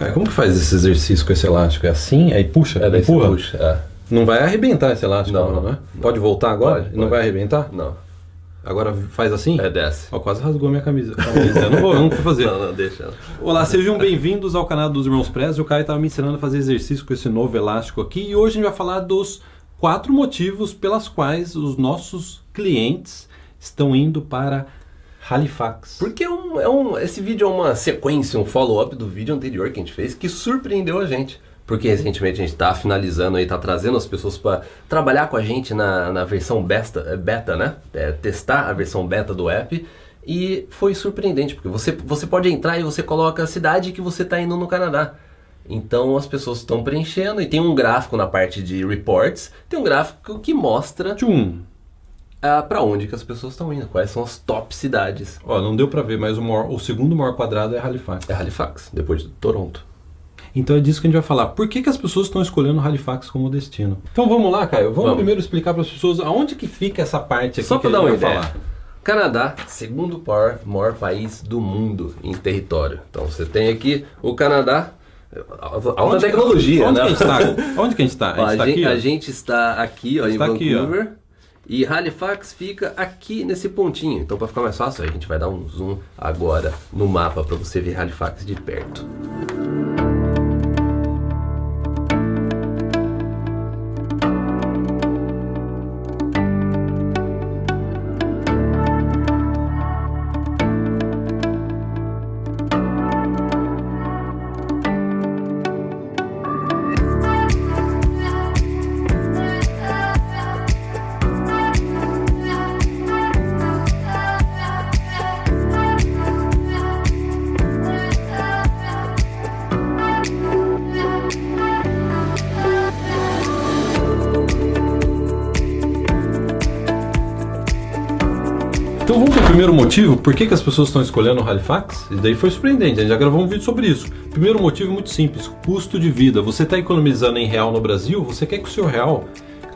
Cara, como que faz esse exercício com esse elástico? É assim? Aí puxa? É, daí empurra? puxa. É. Não vai arrebentar esse elástico, Não, não, não. né? Pode voltar agora? Pode, Não pode. vai arrebentar? Não. Agora faz assim? É, desce. Ó, quase rasgou minha camisa. camisa. Eu não vou, eu não vou fazer. Não, não, deixa. Olá, sejam bem-vindos ao canal dos Irmãos Prez. O Caio estava me ensinando a fazer exercício com esse novo elástico aqui e hoje a gente vai falar dos quatro motivos pelas quais os nossos clientes estão indo para Halifax. Porque é um, é um- esse vídeo é uma sequência, um follow-up do vídeo anterior que a gente fez que surpreendeu a gente. Porque recentemente a gente está finalizando aí, tá trazendo as pessoas para trabalhar com a gente na, na versão beta, é, beta, né? É, testar a versão beta do app. E foi surpreendente, porque você, você pode entrar e você coloca a cidade que você está indo no Canadá. Então as pessoas estão preenchendo e tem um gráfico na parte de reports, tem um gráfico que mostra Tchum. Ah, para onde que as pessoas estão indo, quais são as top cidades. Ó, não deu pra ver, mas o, maior- o segundo maior quadrado é Halifax. É Halifax, depois de Toronto. Então é disso que a gente vai falar. Por que, que as pessoas estão escolhendo Halifax como destino? Então vamos lá, Caio. Vamos, Vamos. primeiro explicar para as pessoas aonde que fica essa parte aqui Só para a dar uma ideia. falar. Canadá, segundo maior, maior país do mundo em território. Então você tem aqui o Canadá, alta Onde- tecnologia, onde né? Que a gente tá? Onde que a gente está? A gente tá gente, aqui, a está aqui ó, em aqui, ó. Vancouver. E Halifax fica aqui nesse pontinho. Então, para ficar mais fácil, a gente vai dar um zoom agora no mapa para você ver Halifax de perto. Primeiro motivo, por que, que as pessoas estão escolhendo o Halifax? E daí foi surpreendente, a gente já gravou um vídeo sobre isso. Primeiro motivo é muito simples, custo de vida. Você está economizando em real no Brasil, você quer que o seu real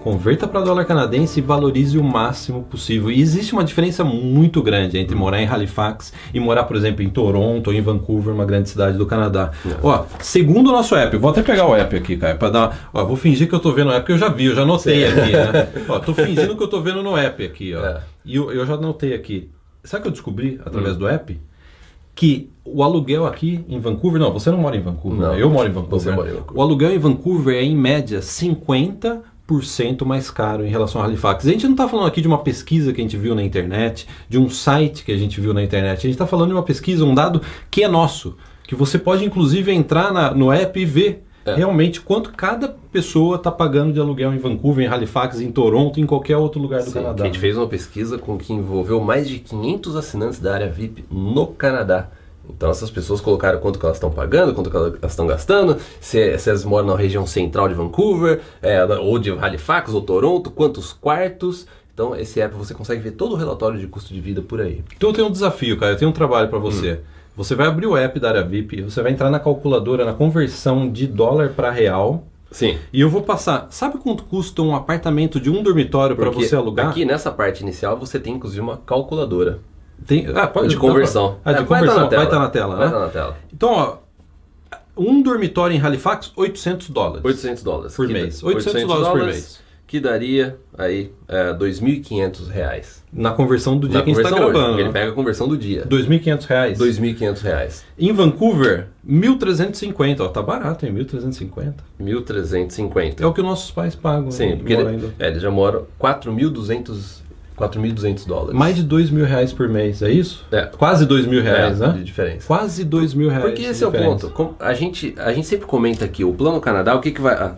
converta para dólar canadense e valorize o máximo possível. E existe uma diferença muito grande entre morar em Halifax e morar, por exemplo, em Toronto ou em Vancouver, uma grande cidade do Canadá. Ó, segundo o nosso app, vou até pegar o app aqui, cara, para dar, ó, vou fingir que eu tô vendo o app, porque eu já vi, eu já notei aqui, né? Ó, tô fingindo que eu tô vendo no app aqui, ó. É. E eu, eu já notei aqui. Sabe o que eu descobri através do app? Que o aluguel aqui em Vancouver, não, você não mora em Vancouver, Não, né? eu moro em Vancouver. você né? mora em Vancouver. O aluguel em Vancouver é em média 50% mais caro em relação a Halifax. A gente não está falando aqui de uma pesquisa que a gente viu na internet, de um site que a gente viu na internet. A gente está falando de uma pesquisa, um dado que é nosso, que você pode inclusive entrar na- no app e ver É. realmente quanto cada pessoa está pagando de aluguel em Vancouver, em Halifax, em Toronto, em qualquer outro lugar do Sim, Canadá. a gente fez uma pesquisa com que envolveu mais de 500 assinantes da área VIP no Canadá. Então essas pessoas colocaram quanto que elas estão pagando, quanto que elas estão gastando, se, se elas moram na região central de Vancouver, é, ou de Halifax ou Toronto, quantos quartos. Então esse app você consegue ver todo o relatório de custo de vida por aí. Então eu tenho um desafio, cara. Eu tenho um trabalho para você. Hum. Você vai abrir o app da área VIP, você vai entrar na calculadora, na conversão de dólar para real, Sim. e eu vou passar. Sabe quanto custa um apartamento de um dormitório para você alugar? aqui nessa parte inicial você tem inclusive uma calculadora Tem, ah, pode de conversão. Ah, de É, vai conversão. estar na tela. Vai estar na tela, Vai né? estar na tela. Então, ó, um dormitório em Halifax, 800 dólares. 800 dólares. Por mês. dá- 800 dólares por mês. Que daria aí é, 2.500 reais. Na conversão do dia Na que a gente está hoje, gravando. Ele pega a conversão do dia. 2.500 reais. 2.500 reais. Em Vancouver, 1.350. Ó, tá barato, hein? 1.350. 1.350. É o que nossos pais pagam. Sim, porque ele, é, ele já mora 4.200 4.200 dólares. Mais de 2 mil reais por mês, é isso? É. Quase 2 mil reais, É, né? de diferença. Quase 2 mil reais. Porque esse é o ponto. A gente, a gente sempre comenta aqui, o Plano Canadá, o que, que vai.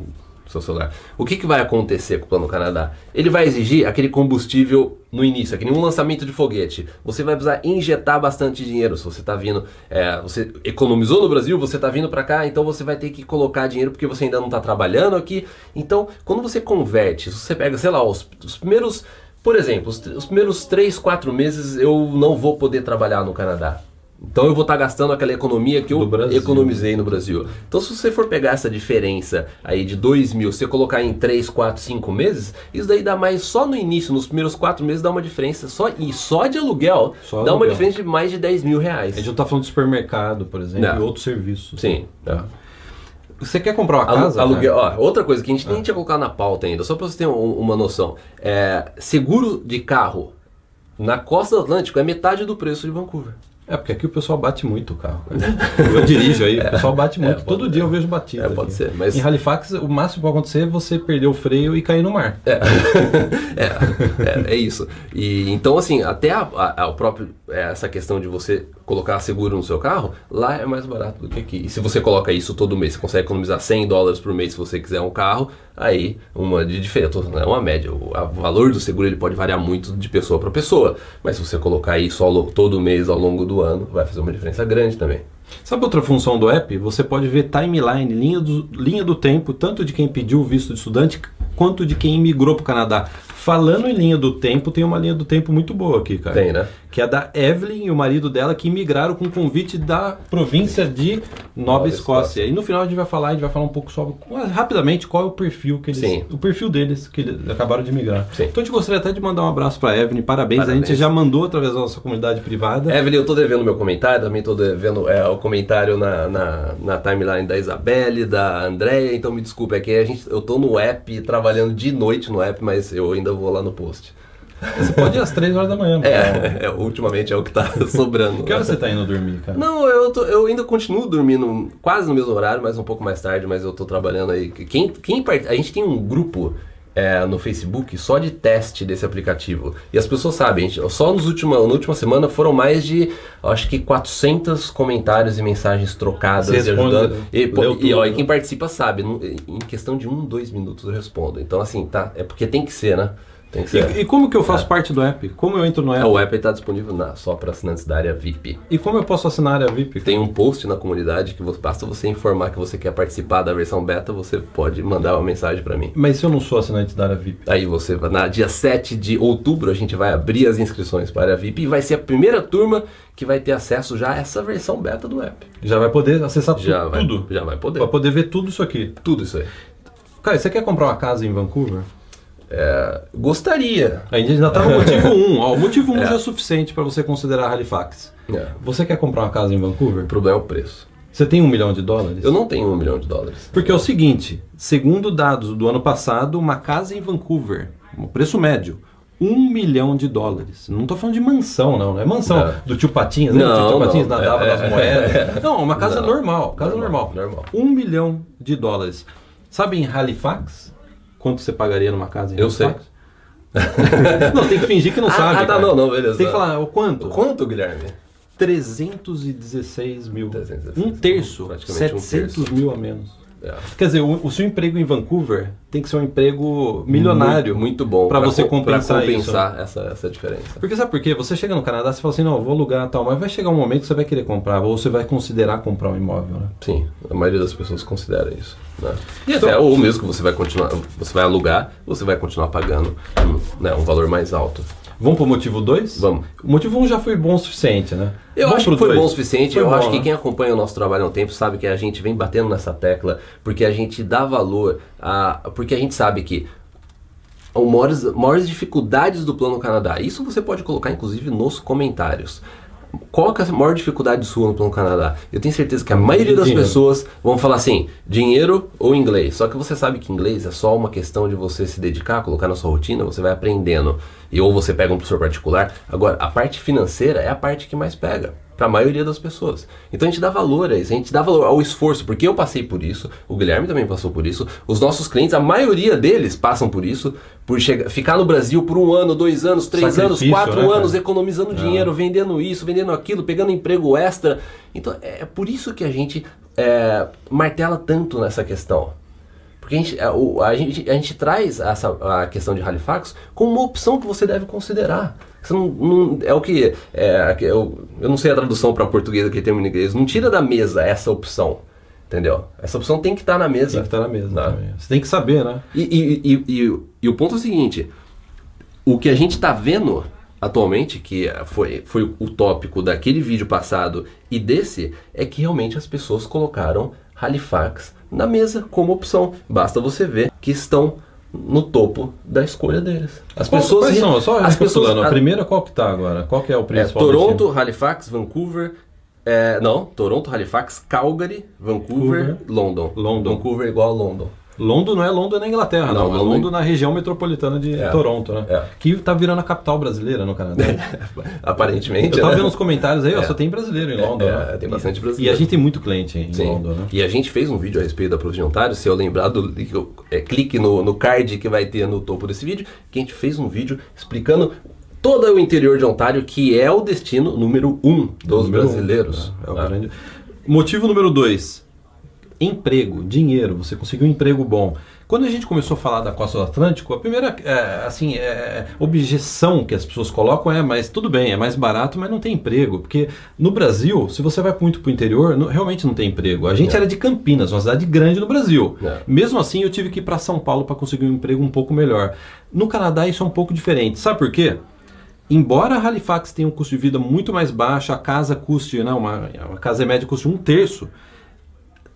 Seu celular. O que, que vai acontecer com o Plano Canadá? Ele vai exigir aquele combustível no início, que nem um lançamento de foguete. Você vai precisar injetar bastante dinheiro. Se você está vindo, é, você economizou no Brasil, você está vindo para cá, então você vai ter que colocar dinheiro porque você ainda não está trabalhando aqui. Então, quando você converte, você pega, sei lá, os, os primeiros, por exemplo, os, os primeiros 3, 4 meses eu não vou poder trabalhar no Canadá. Então eu vou estar gastando aquela economia que eu economizei no Brasil. Então se você for pegar essa diferença aí de 2 mil, se você colocar em 3, 4, 5 meses, isso daí dá mais só no início, nos primeiros 4 meses dá uma diferença só e só de aluguel Só dá uma aluguel. diferença de mais de 10 mil A reais. gente não tá falando de supermercado, por exemplo, Não. e outros serviços. Sim. Tá. Você quer comprar uma casa? aluguel, ó, outra coisa que a gente nem tinha colocado na pauta ainda, só pra você ter um- uma noção. É, seguro de carro na costa do Atlântico é metade do preço de Vancouver. É, porque aqui o pessoal bate muito o carro. Eu dirijo aí, o pessoal bate muito. É, pode- Todo dia eu vejo batida. É, pode aqui. ser, mas- Em Halifax, o máximo que pode acontecer é você perder o freio e cair no mar. É, é, é isso. E então assim, até a, a- a- próprio é, essa questão de você colocar seguro no seu carro, lá é mais barato do que aqui. E se você coloca isso todo mês, você consegue economizar 100 dólares por mês se você quiser um carro, aí uma de diferença, é uma média. O valor do seguro ele pode variar muito de pessoa para pessoa, mas se você colocar lo- todo mês ao longo do ano, vai fazer uma diferença grande também. Sabe outra função do app? Você pode ver timeline, linha do, linha do tempo, tanto de quem pediu o visto de estudante quanto de quem imigrou para o Canadá. Falando em linha do tempo, tem uma linha do tempo muito boa aqui, cara. Tem, né? Que é da Evelyn e o marido dela que imigraram com convite da província de Nova, Nova Escócia. Escócia. E no final a gente vai falar, a gente vai falar um pouco sobre rapidamente qual é o perfil que eles, Sim. o perfil deles que eles acabaram de migrar. Sim. Então a gente gostaria até de mandar um abraço para Evelyn, parabéns. A Parabéns. gente já mandou através da nossa comunidade privada. Evelyn, eu tô devendo meu comentário, também tô devendo é, o comentário na, na, na timeline da Isabelle, da Andréia, então me desculpe, é que a gente, eu tô no app, trabalhando de noite no app, mas eu ainda vou lá no post. Você pode ir às 3 horas da manhã. É, é, ultimamente é o que tá sobrando. Que hora você tá indo dormir, cara? Não, eu, tô- eu ainda continuo dormindo quase no mesmo horário, mas um pouco mais tarde, mas eu tô trabalhando aí. Quem, quem part... A gente tem um grupo é, no Facebook só de teste desse aplicativo. E as pessoas sabem, gente- só nos última, na última semana foram mais de, acho que 400 comentários e mensagens trocadas Você e ajudando. E, pô, e, ó, e quem participa sabe, em questão de um, dois minutos eu respondo. Então assim, tá, é porque tem que ser, né? Tem que ser. E, e como que eu faço parte do app? Como eu entro no É, app? o app está disponível na- só para assinantes da área VIP. E como eu posso assinar a área VIP? Tem um post na comunidade que você- basta você informar que você quer participar da versão beta, você pode mandar uma mensagem para mim. Mas se eu não sou assinante da área VIP? Aí você, vai- na dia 7 de outubro, a gente vai abrir as inscrições para a área VIP e vai ser a primeira turma que vai ter acesso já a essa versão beta do app. Já vai poder acessar tu- Já vai, tudo? já vai poder. Vai poder ver tudo isso aqui. Tudo isso aí. Cara, você quer comprar uma casa em Vancouver? É, gostaria. A gente ainda tá no motivo 1. Ó, o motivo 1 já é suficiente para você considerar Halifax. É, Você quer comprar uma casa em Vancouver? o problema é o preço. Você tem um milhão de dólares? Eu não tenho um milhão de dólares. Porque é o seguinte, segundo dados do ano passado, uma casa em Vancouver, o preço médio, um milhão de dólares. Não estou falando de mansão, não. Não é mansão Não. do tio Patinhas, né? Não, o tio Patinhas não. nadava É, nas é, moedas. Não, uma casa Não. normal, casa normal. Normal, normal. Um milhão de dólares. Sabe em Halifax? Quanto você pagaria numa casa em Eu sei. Não, tem que fingir que não Ah, sabe. ah, tá, não, não, beleza. Tem que falar, o quanto? Quanto, Guilherme? 316 mil. 316 Um terço. Praticamente um 700 terço. mil a menos. É. Quer dizer, o, o seu emprego em Vancouver tem que ser um emprego milionário. Muito, muito bom. Pra você co- compensar compensar essa, essa diferença. Porque sabe por quê? Você chega no Canadá, você fala assim, não, eu vou alugar tal, mas vai chegar um momento que você vai querer comprar, ou você vai considerar comprar um imóvel, né? Sim, a maioria das pessoas considera isso. Né? E Então- até, ou mesmo que você vai continuar, você vai alugar, você vai continuar pagando um, né, um valor mais alto. Vamos pro motivo 2? Vamos. O motivo 1 um já foi bom o suficiente, né? Eu Vamos acho que foi dois? bom o suficiente. Foi eu bom, acho que né? quem acompanha o nosso trabalho há um tempo sabe que a gente vem batendo nessa tecla porque a gente dá valor a. Porque a gente sabe que as maiores, maiores dificuldades do Plano Canadá. Isso você pode colocar, inclusive, nos comentários. Qual é a maior dificuldade sua no Plano Canadá? Eu tenho certeza que a maioria das Dinheiro. pessoas vão falar assim, dinheiro ou inglês. Só que você sabe que inglês é só uma questão de você se dedicar, colocar na sua rotina, você vai aprendendo. E ou você pega um professor particular. Agora, a parte financeira é a parte que mais pega. Para a maioria das pessoas. Então a gente dá valor a isso, a gente dá valor ao esforço, porque eu passei por isso, o Guilherme também passou por isso, os nossos clientes, a maioria deles passam por isso, por chegar, ficar no Brasil por um ano, dois anos, três anos, Sacrifício, quatro né, anos, economizando dinheiro, vendendo isso, vendendo aquilo, pegando emprego extra. Então é por isso que a gente é, martela tanto nessa questão. Porque a gente, é, o- a, gente, a gente traz essa, a questão de Halifax como uma opção que você deve considerar. Não, não- é o que. É, que eu, eu não sei a tradução para português aquele termo em inglês. Não tira da mesa essa opção. Entendeu? Essa opção tem que estar na mesa. Tem que estar na mesa Tá. Você tem que saber, né? E, e, e, e, e o ponto é o seguinte: o que a gente está vendo atualmente, que foi, foi o tópico daquele vídeo passado e desse, é que realmente as pessoas colocaram Halifax na mesa como opção. Basta você ver que estão no topo da escolha deles. As qual, pessoas quais são? Só as pessoas, a primeira qual que tá agora? Qual que é o é, principal? É, Toronto, Halifax, Vancouver, é, não, Toronto, Halifax, Calgary, Vancouver, London. London. Vancouver igual a London. London não é London na Inglaterra, não. não. É London na região metropolitana de é. Toronto, né? É. Que tá virando a capital brasileira no Canadá. Aparentemente. Eu tava né? vendo os comentários aí, ó, só tem brasileiro em London. É, né? tem bastante brasileiro. E a gente tem muito cliente em Sim. London, né? E a gente fez um vídeo a respeito da província de Ontário. Se eu lembrar, do, é, clique no, no card que vai ter no topo desse vídeo, que a gente fez um vídeo explicando todo o interior de Ontário, que é o destino número um dos número brasileiros. Um, é, o grande... Motivo número dois, emprego, dinheiro, você conseguiu um emprego bom. Quando a gente começou a falar da costa do Atlântico, a primeira é, assim, é, objeção que as pessoas colocam é, mas tudo bem, é mais barato, mas não tem emprego. Porque no Brasil, se você vai muito para o interior, não, realmente não tem emprego. A gente é. era de Campinas, uma cidade grande no Brasil. É. Mesmo assim, eu tive que ir para São Paulo para conseguir um emprego um pouco melhor. No Canadá, isso é um pouco diferente. Sabe por quê? Embora Halifax tenha um custo de vida muito mais baixo, a casa custe, não, uma, uma casa média custe um terço,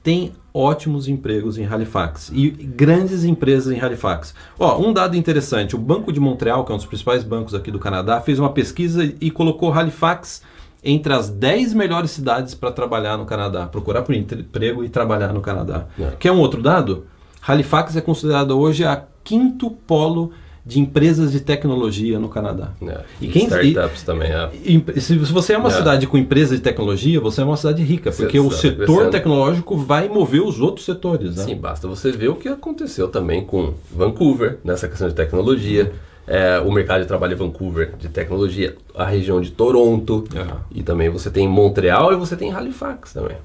tem ótimos empregos em Halifax e grandes empresas em Halifax. Ó, um dado interessante: o Banco de Montreal, que é um dos principais bancos aqui do Canadá, fez uma pesquisa e colocou Halifax entre as 10 melhores cidades para trabalhar no Canadá, procurar por emprego e trabalhar no Canadá. É. Quer um outro dado? Halifax é considerada hoje a quinto polo de empresas de tecnologia no Canadá. É. E, quem, startups e, também, é. E, se você é uma é. cidade com empresas de tecnologia, você é uma cidade rica, porque você o setor tecnológico vai mover os outros setores. Né? Sim, basta você ver o que aconteceu também com Vancouver, nessa questão de tecnologia. É, o mercado de trabalho em Vancouver de tecnologia, a região de Toronto, e também você tem Montreal e você tem Halifax também.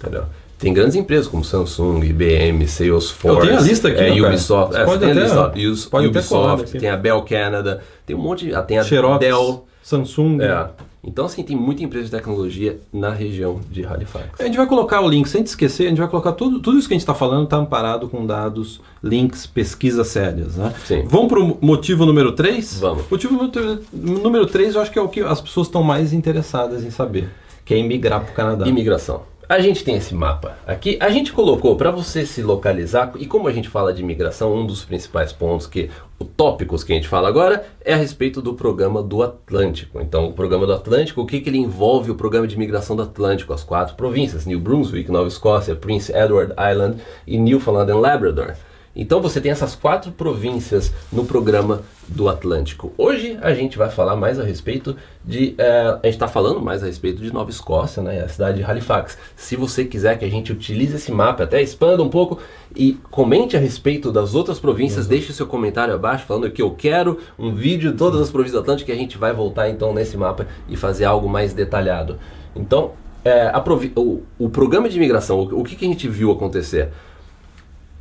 Entendeu? Tem grandes empresas como Samsung, IBM, Salesforce. Eu tenho a lista aqui, é, Ubisoft, é, pode tem até, a lista, pode Ubisoft, tem a Bell Canada, tem um monte, tem a Xerox, Dell, Samsung. É. Então, assim, tem muita empresa de tecnologia na região de Halifax. A gente vai colocar o link, sem te esquecer, a gente vai colocar tudo, tudo isso que a gente está falando está amparado com dados, links, pesquisas sérias. Né? Sim. Vamos para o motivo número 3? Vamos. Motivo número 3 eu acho que é o que as pessoas estão mais interessadas em saber, que é imigrar para o Canadá. Imigração. A gente tem esse mapa aqui. A gente colocou para você se localizar e como a gente fala de imigração, um dos principais pontos que o tópicos que a gente fala agora é a respeito do programa do Atlântico. Então, o programa do Atlântico, o que, que ele envolve o programa de imigração do Atlântico, as quatro províncias: New Brunswick, Nova Escócia, Prince Edward Island e Newfoundland and Labrador. Então você tem essas quatro províncias no programa do Atlântico. Hoje a gente vai falar mais a respeito de. É, a gente está falando mais a respeito de Nova Escócia, né, a cidade de Halifax. Se você quiser que a gente utilize esse mapa, até expanda um pouco e comente a respeito das outras províncias, uhum. deixe seu comentário abaixo falando que eu quero um vídeo de todas as províncias do Atlântico e a gente vai voltar então nesse mapa e fazer algo mais detalhado. Então, é, o, o, programa de imigração, o, o que, que a gente viu acontecer?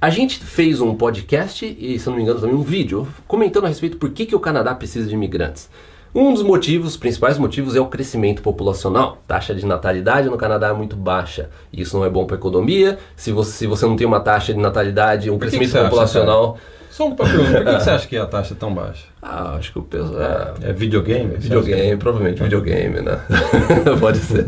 A gente fez um podcast e, se não me engano, também um vídeo comentando a respeito por que, que o Canadá precisa de imigrantes. Um dos motivos, principais motivos, é o crescimento populacional. taxa de natalidade no Canadá é muito baixa. Isso não é bom para a economia. Se você, se você não tem uma taxa de natalidade, um crescimento que populacional. Acha, Só por que, você acha que a taxa é tão baixa? Ah, acho que o peso é. É videogame? Videogame, provavelmente videogame, né? Pode ser.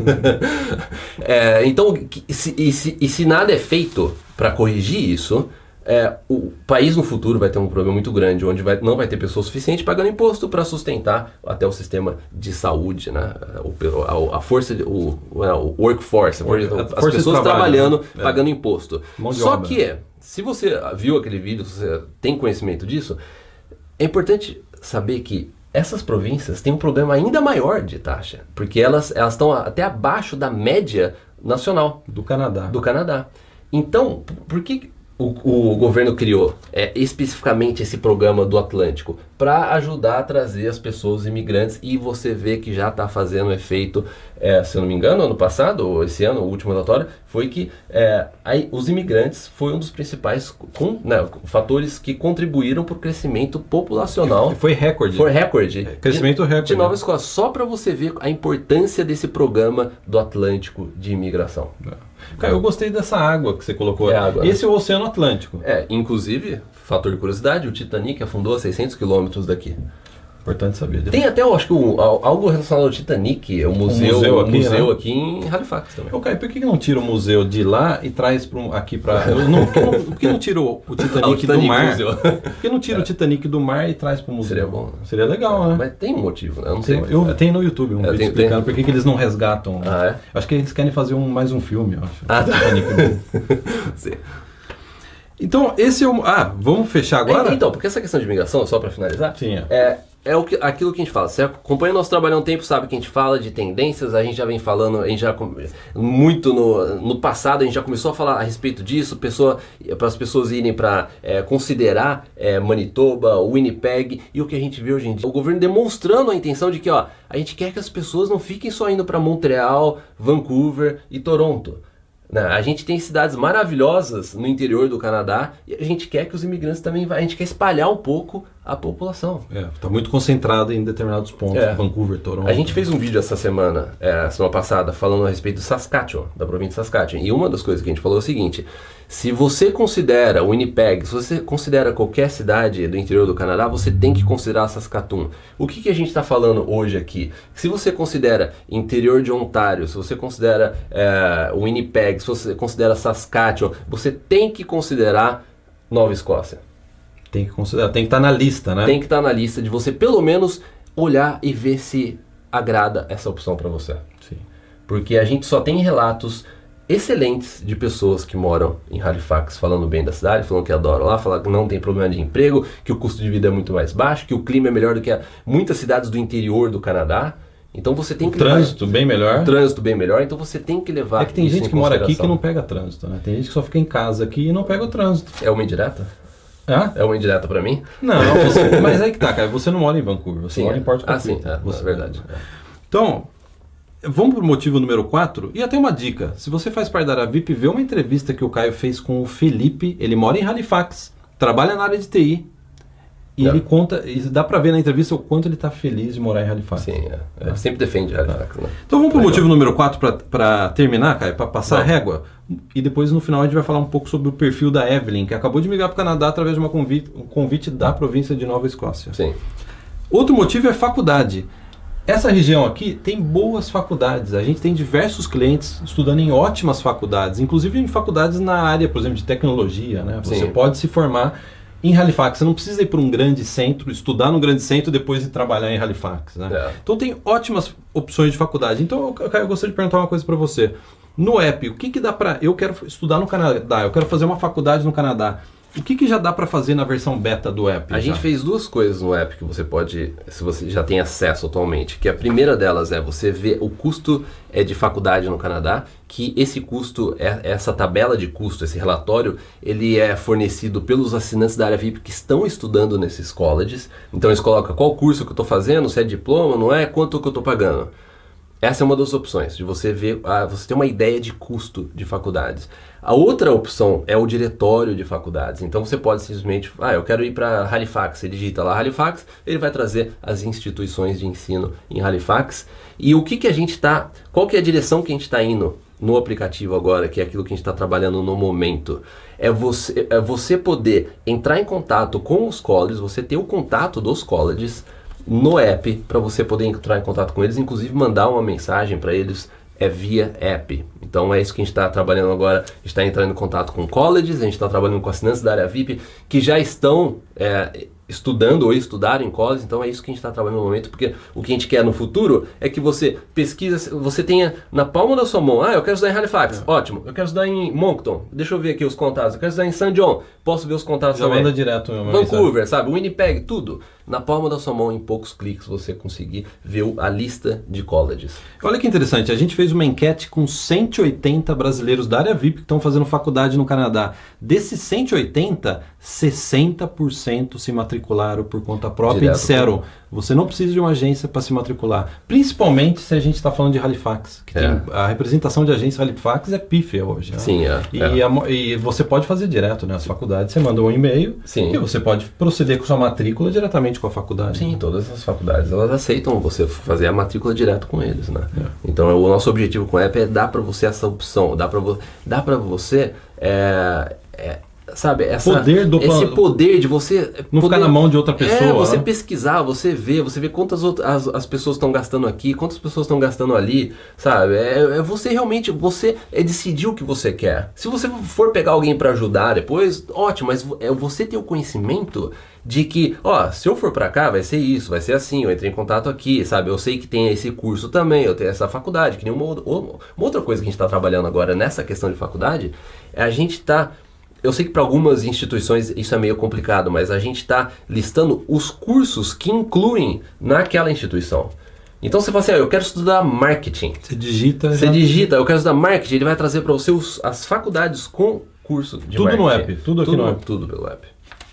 é, então, se, e, se, e se nada é feito para corrigir isso, é, o país no futuro vai ter um problema muito grande, onde vai, não vai ter pessoas suficientes pagando imposto para sustentar até o sistema de saúde, né? O, a, a, força, o, o workforce, a força, as pessoas trabalhando, né? pagando imposto. Só obra. que, se você viu aquele vídeo, se você tem conhecimento disso, é importante saber que essas províncias têm um problema ainda maior de taxa, porque elas elas estão até abaixo da média nacional do Canadá. Do Canadá. Então, por que o, o governo criou é, especificamente esse programa do Atlântico para ajudar a trazer as pessoas imigrantes e você vê que já está fazendo efeito, é, se eu não me engano, ano passado ou esse ano, o último relatório, foi que é, aí, os imigrantes foi um dos principais com, né, fatores que contribuíram para o crescimento populacional. Foi recorde. Foi recorde. É, crescimento de, recorde. De Nova Escócia. Só para você ver a importância desse programa do Atlântico de imigração. É. Cara, eu gostei dessa água que você colocou. É água. Esse é o Oceano Atlântico. É, inclusive, fator de curiosidade, o Titanic afundou a 600 quilômetros daqui. Importante saber. Tem até, eu acho que um, algo relacionado ao Titanic, o museu, museu o aqui, museu né? aqui em Halifax também. Caio, por que não tira o museu de lá e traz um- aqui eu Não, por, que não, por que não tira o, o Titanic, Ah, o Titanic do mar? Museu. Por que não tira o Titanic do mar e traz pro museu? Seria bom, né? Seria legal, né? Mas tem um motivo, né? Eu não sei. Tem, eu, tem no YouTube um É, vídeo tem- explicando tem. por que que eles não resgatam. né? Ah, é? Acho que eles querem fazer um, mais um filme, eu acho. Ah, tá. Titanic. Sim. Então, esse é o. Ah, vamos fechar agora? É, Então, porque essa questão de migração, só pra finalizar, Sim, é. É, é o que, aquilo que a gente fala. Você acompanha nosso trabalho há um tempo, sabe que a gente fala de tendências, a gente já vem falando, a gente já muito no, no passado, a gente já começou a falar a respeito disso, pessoa, para as pessoas irem para considerar é, Manitoba, Winnipeg, e o que a gente vê hoje em dia, o governo demonstrando a intenção de que ó, a gente quer que as pessoas não fiquem só indo para Montreal, Vancouver e Toronto. Né? A gente tem cidades maravilhosas no interior do Canadá e a gente quer que os imigrantes também vá, a gente quer espalhar um pouco a população. É, tá muito concentrado em determinados pontos. É. Vancouver, Toronto. A gente fez um vídeo essa semana, é, semana passada, falando a respeito do Saskatchewan, da província de Saskatchewan. E uma das coisas que a gente falou é o seguinte: se você considera Winnipeg, se você considera qualquer cidade do interior do Canadá, você tem que considerar Saskatoon. O que, que a gente está falando hoje aqui? Se você considera interior de Ontário, se você considera é, Winnipeg, se você considera Saskatchewan, você tem que considerar Nova Escócia. Tem que considerar, tem que estar na lista, né? Tem que estar na lista de você pelo menos olhar e ver se agrada essa opção para você. Sim. Porque a gente só tem relatos excelentes de pessoas que moram em Halifax falando bem da cidade, falando que adoram lá, falando que não tem problema de emprego, que o custo de vida é muito mais baixo, que o clima é melhor do que a- muitas cidades do interior do Canadá. Então você tem que Trânsito bem melhor. levar trânsito bem melhor, então você tem que levar É que tem gente que mora aqui que não pega trânsito, né? Tem gente que só fica em casa aqui e não pega o trânsito. É uma indireta? Ah? É uma indireta pra mim? Não, você- mas aí que tá, cara. Você não mora em Vancouver, você Sim, mora é. em Porto Ah, sim, Coquito. é, Você- é verdade. Então, vamos pro motivo número 4. E até uma dica. Se você faz parte da área VIP, vê uma entrevista que o Caio fez com o Felipe. Ele mora em Halifax, trabalha na área de TI. E É. ele conta, e dá pra ver na entrevista o quanto ele tá feliz de morar em Halifax. Sim, é. É, Sempre defende Halifax, né? Então vamos pro Legal. motivo número 4 para terminar, Caio, para passar a régua. E depois no final a gente vai falar um pouco sobre o perfil da Evelyn, que acabou de migrar para o Canadá através de convite, um convite da província de Nova Escócia. Sim. Outro motivo é faculdade. Essa região aqui tem boas faculdades. A gente tem diversos clientes estudando em ótimas faculdades, inclusive em faculdades na área, por exemplo, de tecnologia. Né? Você Sim. pode se formar em Halifax. Você não precisa ir para um grande centro, estudar no grande centro e depois ir trabalhar em Halifax. Né? É. Então tem ótimas opções de faculdade. Então eu, eu gostaria de perguntar uma coisa para você. No app, o que, que dá para. Eu quero estudar no Canadá, eu quero fazer uma faculdade no Canadá. O que, que já dá para fazer na versão beta do app? A já? gente fez duas coisas no app que você pode, se você já tem acesso atualmente. Que a primeira delas é você ver o custo é, de faculdade no Canadá, que esse custo, é- essa tabela de custo, esse relatório, ele é fornecido pelos assinantes da área VIP que estão estudando nesses colleges. Então eles colocam qual curso que eu estou fazendo, se é diploma, não é, quanto que eu estou pagando. Essa é uma das opções, de você ver, ah, você ter uma ideia de custo de faculdades. A outra opção é o diretório de faculdades. Então você pode simplesmente, ah, eu quero ir para Halifax, você digita lá Halifax, ele vai trazer as instituições de ensino em Halifax. E o que, que a gente está, qual que é a direção que a gente está indo no aplicativo agora, que é aquilo que a gente está trabalhando no momento? É você, é você poder entrar em contato com os colleges, você ter o contato dos colleges no app para você poder entrar em contato com eles, inclusive mandar uma mensagem para eles é via app. Então é isso que a gente está trabalhando agora. Está entrando em contato com colleges, a gente está trabalhando com assinantes da área VIP que já estão é, estudando ou estudaram em colleges. Então é isso que a gente está trabalhando no momento, porque o que a gente quer no futuro é que você pesquisa, você tenha na palma da sua mão. Ah, eu quero estudar em Halifax, ótimo. Eu quero estudar em Moncton. Deixa eu ver aqui os contatos. Eu quero estudar em St. John. Posso ver os contatos Já também. manda direto uma Vancouver, sabe? Winnipeg, tudo. Na palma da sua mão, em poucos cliques, você conseguir ver a lista de colleges. Olha que interessante, a gente fez uma enquete com 180 brasileiros da área VIP que estão fazendo faculdade no Canadá. Desses 180, 60% se matricularam por conta própria Direto e disseram: você não precisa de uma agência para se matricular. Principalmente se a gente está falando de Halifax, que É. tem a representação de agência Halifax é pífia hoje. né? Sim, é. E, é. a e você pode fazer direto, né? As faculdades, você manda um e-mail Sim. e você pode proceder com sua matrícula diretamente com a faculdade. Sim, todas as faculdades elas aceitam você fazer a matrícula direto com eles, né? É. Então o nosso objetivo com o app é dar para você essa opção, dá para vo você é, é, sabe, essa, Poder do esse poder de você Não poder- ficar na mão de outra pessoa. É, você né? pesquisar, você ver, você vê quantas outras as, as pessoas estão gastando aqui, quantas pessoas estão gastando ali, sabe? É, é você realmente, você é decidir o que você quer. Se você for pegar alguém para ajudar depois, ótimo, mas é você ter o conhecimento de que, ó, se eu for para cá, vai ser isso, vai ser assim, eu entrei em contato aqui, sabe? Eu sei que tem esse curso também, eu tenho essa faculdade, que nem uma, uma outra coisa que a gente está trabalhando agora nessa questão de faculdade, é a gente tá eu sei que para algumas instituições isso é meio complicado, mas a gente está listando os cursos que incluem naquela instituição. Então você fala assim, ah, eu quero estudar marketing. Você digita. Você já- digita, eu quero estudar marketing, ele vai trazer para você os- as faculdades com curso de Tudo no marketing. app, tudo aqui no app. Tudo pelo app.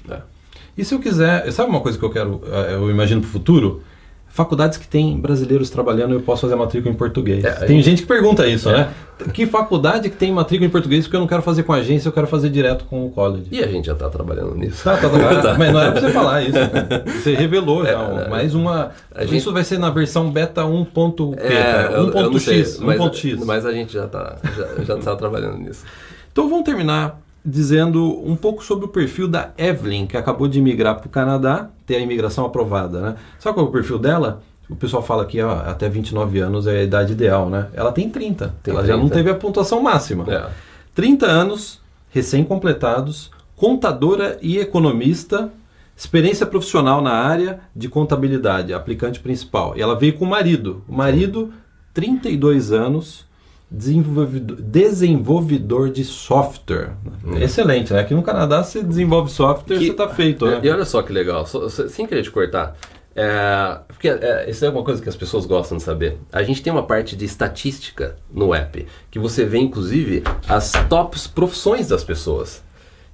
É. E se eu quiser, sabe uma coisa que eu quero, eh, eu imagino pro futuro? Faculdades que tem brasileiros trabalhando, eu posso fazer matrícula em português. É, tem gente que pergunta isso, É. né? Que faculdade que tem matrícula em português porque eu não quero fazer com agência, eu quero fazer direto com o college. E a gente já está trabalhando nisso. Tá, tá, tá, Mas não era pra você falar isso. né? Você revelou já. É, mais uma. a gente- Isso vai ser na versão beta 1. o quê, cara? É, eu- eu não sei, 1.x. mas, 1.x. mas a gente já está já, já tá trabalhando nisso. Então vamos terminar dizendo um pouco sobre o perfil da Evelyn, que acabou de migrar para o Canadá, ter a imigração aprovada, né? Sabe qual é o perfil dela? O pessoal fala que ó, até 29 anos é a idade ideal, né? Ela tem 30. Tem ela já não 30. teve a pontuação máxima. É. 30 anos, recém-completados, contadora e economista, experiência profissional na área de contabilidade, aplicante principal. E ela veio com o marido. O marido, 32 anos, desenvolvedor, desenvolvedor de software. Excelente, né? Aqui no Canadá você desenvolve software, Hum. Que- você está feito, né? E olha só que legal, só- sem querer te cortar. É, porque é, isso é uma coisa que as pessoas gostam de saber. A gente tem uma parte de estatística no app, que você vê inclusive as tops profissões das pessoas.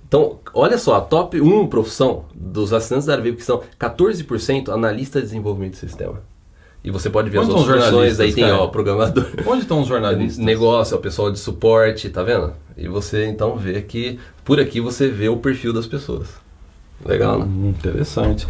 Então, olha só, a top 1 profissão dos assinantes da VIP, que são 14% analista de desenvolvimento de sistema. E você pode ver Onde as outras profissões, aí tem cara? ó, programador, Onde estão os jornalistas? negócio, é o pessoal de suporte, tá vendo? E você então vê que por aqui você vê o perfil das pessoas. Legal, né? Hum, Interessante.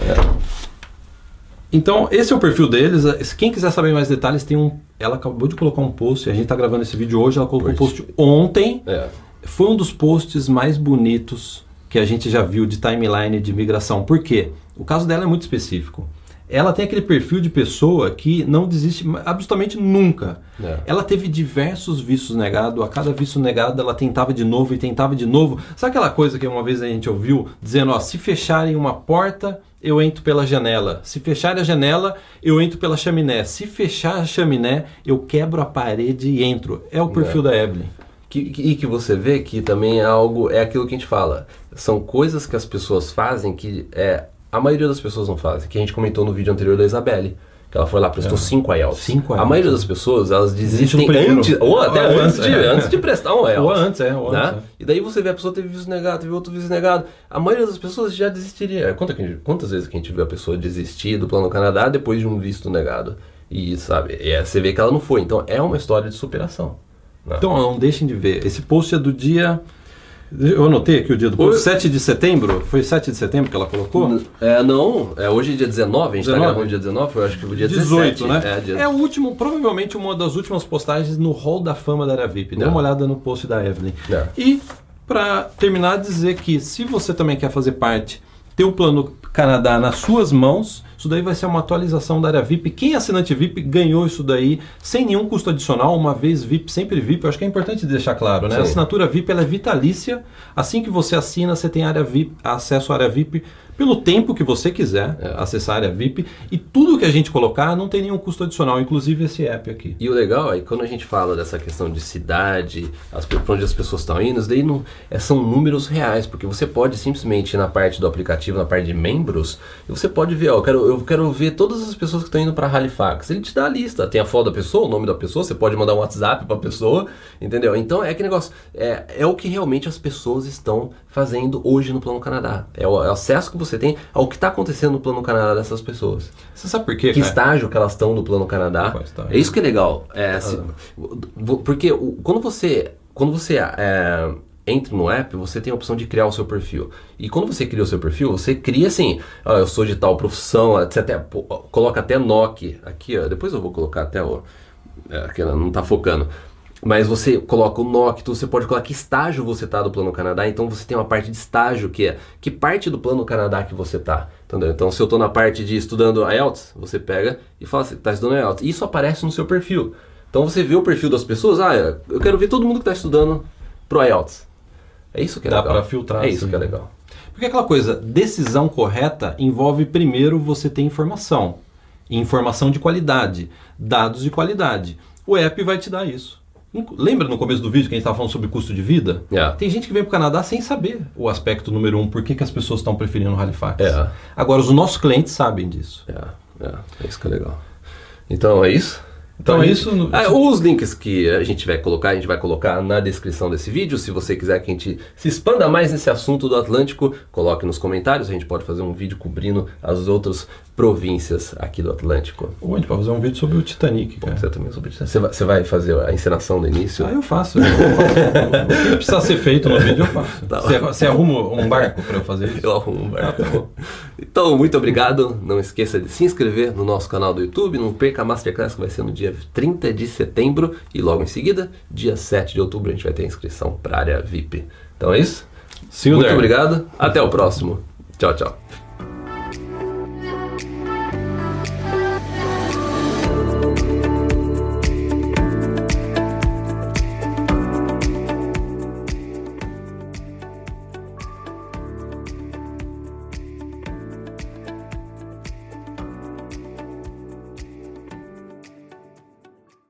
Então, esse é o perfil deles. Quem quiser saber mais detalhes, tem um. Ela acabou de colocar um post. A gente está gravando esse vídeo hoje. Ela colocou um Post. post ontem. É. Foi um dos posts mais bonitos que a gente já viu de timeline de migração. Por quê? O caso dela é muito específico. Ela tem aquele perfil de pessoa que não desiste absolutamente nunca. É. Ela teve diversos vistos negados. A cada visto negado, ela tentava de novo e tentava de novo. Sabe aquela coisa que uma vez a gente ouviu dizendo: ó, se fecharem uma porta, eu entro pela janela. Se fecharem a janela, eu entro pela chaminé. Se fechar a chaminé, eu quebro a parede e entro. É o perfil da Evelyn. Que, que- e que você vê que também é algo, é aquilo que a gente fala. São coisas que as pessoas fazem que é, a maioria das pessoas não fazem. Que a gente comentou no vídeo anterior da Isabelle. Ela foi lá, prestou 5 IELTS. Cinco A maioria das pessoas, elas desistem antes, ou até Ou antes, antes, de, é. antes de prestar um IELTS. Ou antes, é, ou né? antes, é. E daí você vê a pessoa teve visto negado, teve outro visto negado. A maioria das pessoas já desistiria. A gente- quantas vezes que a gente viu a pessoa desistir do Plano Canadá depois de um visto negado? E sabe, é, você vê que ela não foi. Então é uma história de superação. né? Então não deixem de ver. Esse post é do dia. Eu anotei aqui o dia do post. Hoje- 7 de setembro? Foi 7 de setembro que ela colocou? É, não, é hoje é dia 19, a gente 19? tá gravando dia 19, eu acho que o dia 18, 17. né? É, dia... É o último, provavelmente uma das últimas postagens no Hall da Fama da área VIP. Dê É. uma olhada no post da Evelyn. É. E para terminar, dizer que se você também quer fazer parte, ter o plano Canadá nas suas mãos, isso daí vai ser uma atualização da área VIP. Quem é assinante VIP ganhou isso daí sem nenhum custo adicional, uma vez VIP, sempre VIP. Eu acho que é importante deixar claro, né? A Sim. assinatura VIP ela é vitalícia. Assim que você assina, você tem área VIP, acesso à área VIP pelo tempo que você quiser É. acessar a área VIP. E tudo que a gente colocar não tem nenhum custo adicional, inclusive esse app aqui. E o legal é que quando a gente fala dessa questão de cidade, as, pra onde as pessoas estão indo, daí não, é, são números reais, porque você pode simplesmente ir na parte do aplicativo, na parte de membros, e você pode ver, ó, eu quero, eu quero ver todas as pessoas que estão indo para Halifax. Ele te dá a lista, tem a foto da pessoa, o nome da pessoa, você pode mandar um WhatsApp para a pessoa, entendeu? Então é que negócio, é, é o que realmente as pessoas estão fazendo hoje no Plano Canadá. É o, é o acesso que você tem ao que está acontecendo no Plano Canadá dessas pessoas. Você sabe por quê, Que cara? estágio que elas estão no Plano Canadá. É isso que é legal. É, se- vo- porque quando você, quando você é, entra no app, você tem a opção de criar o seu perfil. E quando você cria o seu perfil, você cria assim, ó, eu sou de tal profissão, você até pô, coloca até NOC aqui, ó, depois eu vou colocar até o... É, que ela não está focando. Mas você coloca o NOCTO, você pode colocar que estágio você está do Plano Canadá, então você tem uma parte de estágio que é que parte do Plano Canadá que você está. Entendeu? Então se eu estou na parte de estudando IELTS, você pega e fala assim, está estudando IELTS. Isso aparece no seu perfil. Então você vê o perfil das pessoas, ah, eu quero ver todo mundo que está estudando pro IELTS. É isso que é Dá legal. pra filtrar, É isso que é legal. Porque aquela coisa, decisão correta envolve primeiro você ter informação. Informação de qualidade, dados de qualidade. O app vai te dar isso. Lembra no começo do vídeo que a gente estava falando sobre custo de vida? É. Tem gente que vem para o Canadá sem saber o aspecto número um, por que, que as pessoas estão preferindo o Halifax. É. Agora, os nossos clientes sabem disso. É, é, é isso que é legal. Então é isso? Então é a gente- isso, no- Ah, os links que a gente vai colocar, a gente vai colocar na descrição desse vídeo. Se você quiser que a gente se expanda mais nesse assunto do Atlântico, coloque nos comentários. A gente pode fazer um vídeo cobrindo as outras províncias aqui do Atlântico. Ou a gente pode fazer um vídeo sobre o Titanic, cara. Você também sobre isso. Você vai, você vai fazer a encenação no início? Ah, eu faço. Eu faço. O que precisar ser feito no vídeo, eu faço. Tá Você, você arruma um barco para eu fazer isso? Eu arrumo um barco. Então, muito obrigado. Não esqueça de se inscrever no nosso canal do YouTube. Não perca a Masterclass que vai ser no dia 30 de setembro. E logo em seguida, dia 7 de outubro, a gente vai ter a inscrição para a área VIP. Então é isso. See muito there. obrigado. Até o próximo. Tchau, tchau.